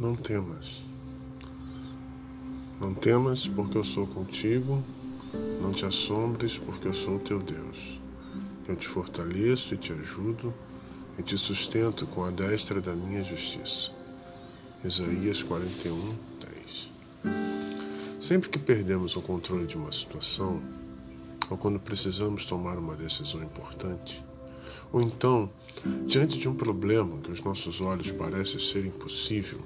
Não temas. Não temas, porque eu sou contigo. Não te assombres, porque eu sou teu Deus. Eu te fortaleço e te ajudo e te sustento com a destra da minha justiça. Isaías 41, 10. Sempre que perdemos o controle de uma situação, ou quando precisamos tomar uma decisão importante, ou então, diante de um problema que aos nossos olhos parece ser impossível,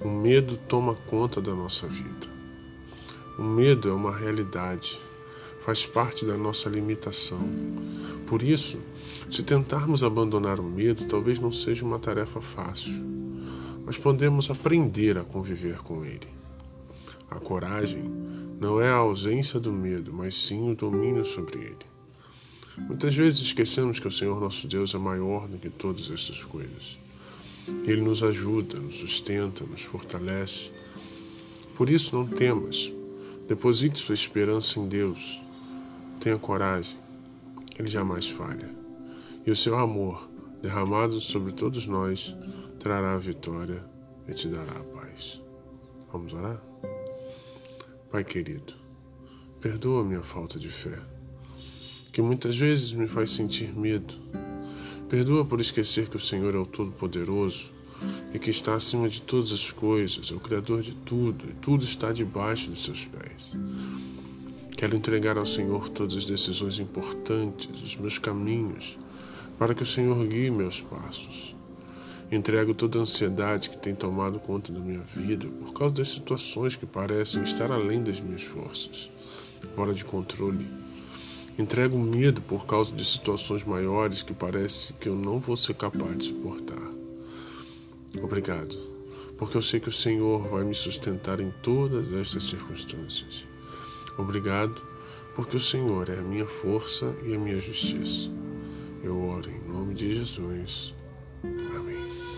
o medo toma conta da nossa vida. O medo é uma realidade, faz parte da nossa limitação. Por isso, se tentarmos abandonar o medo, talvez não seja uma tarefa fácil, mas podemos aprender a conviver com ele. A coragem não é a ausência do medo, mas sim o domínio sobre ele. Muitas vezes esquecemos que o Senhor nosso Deus é maior do que todas essas coisas. Ele nos ajuda, nos sustenta, nos fortalece. Por isso, não temas. Deposite sua esperança em Deus. Tenha coragem. Ele jamais falha. E o seu amor, derramado sobre todos nós, trará a vitória e te dará a paz. Vamos orar? Pai querido, perdoa minha falta de fé, que muitas vezes me faz sentir medo Perdoa por esquecer que o Senhor é o Todo-Poderoso e que está acima de todas as coisas, é o Criador de tudo, e tudo está debaixo dos seus pés. Quero entregar ao Senhor todas as decisões importantes, os meus caminhos, para que o Senhor guie meus passos. Entrego toda a ansiedade que tem tomado conta da minha vida por causa das situações que parecem estar além das minhas forças, fora de controle. Entrego medo por causa de situações maiores que parece que eu não vou ser capaz de suportar. Obrigado, porque eu sei que o Senhor vai me sustentar em todas estas circunstâncias. Obrigado, porque o Senhor é a minha força e a minha justiça. Eu oro em nome de Jesus. Amém.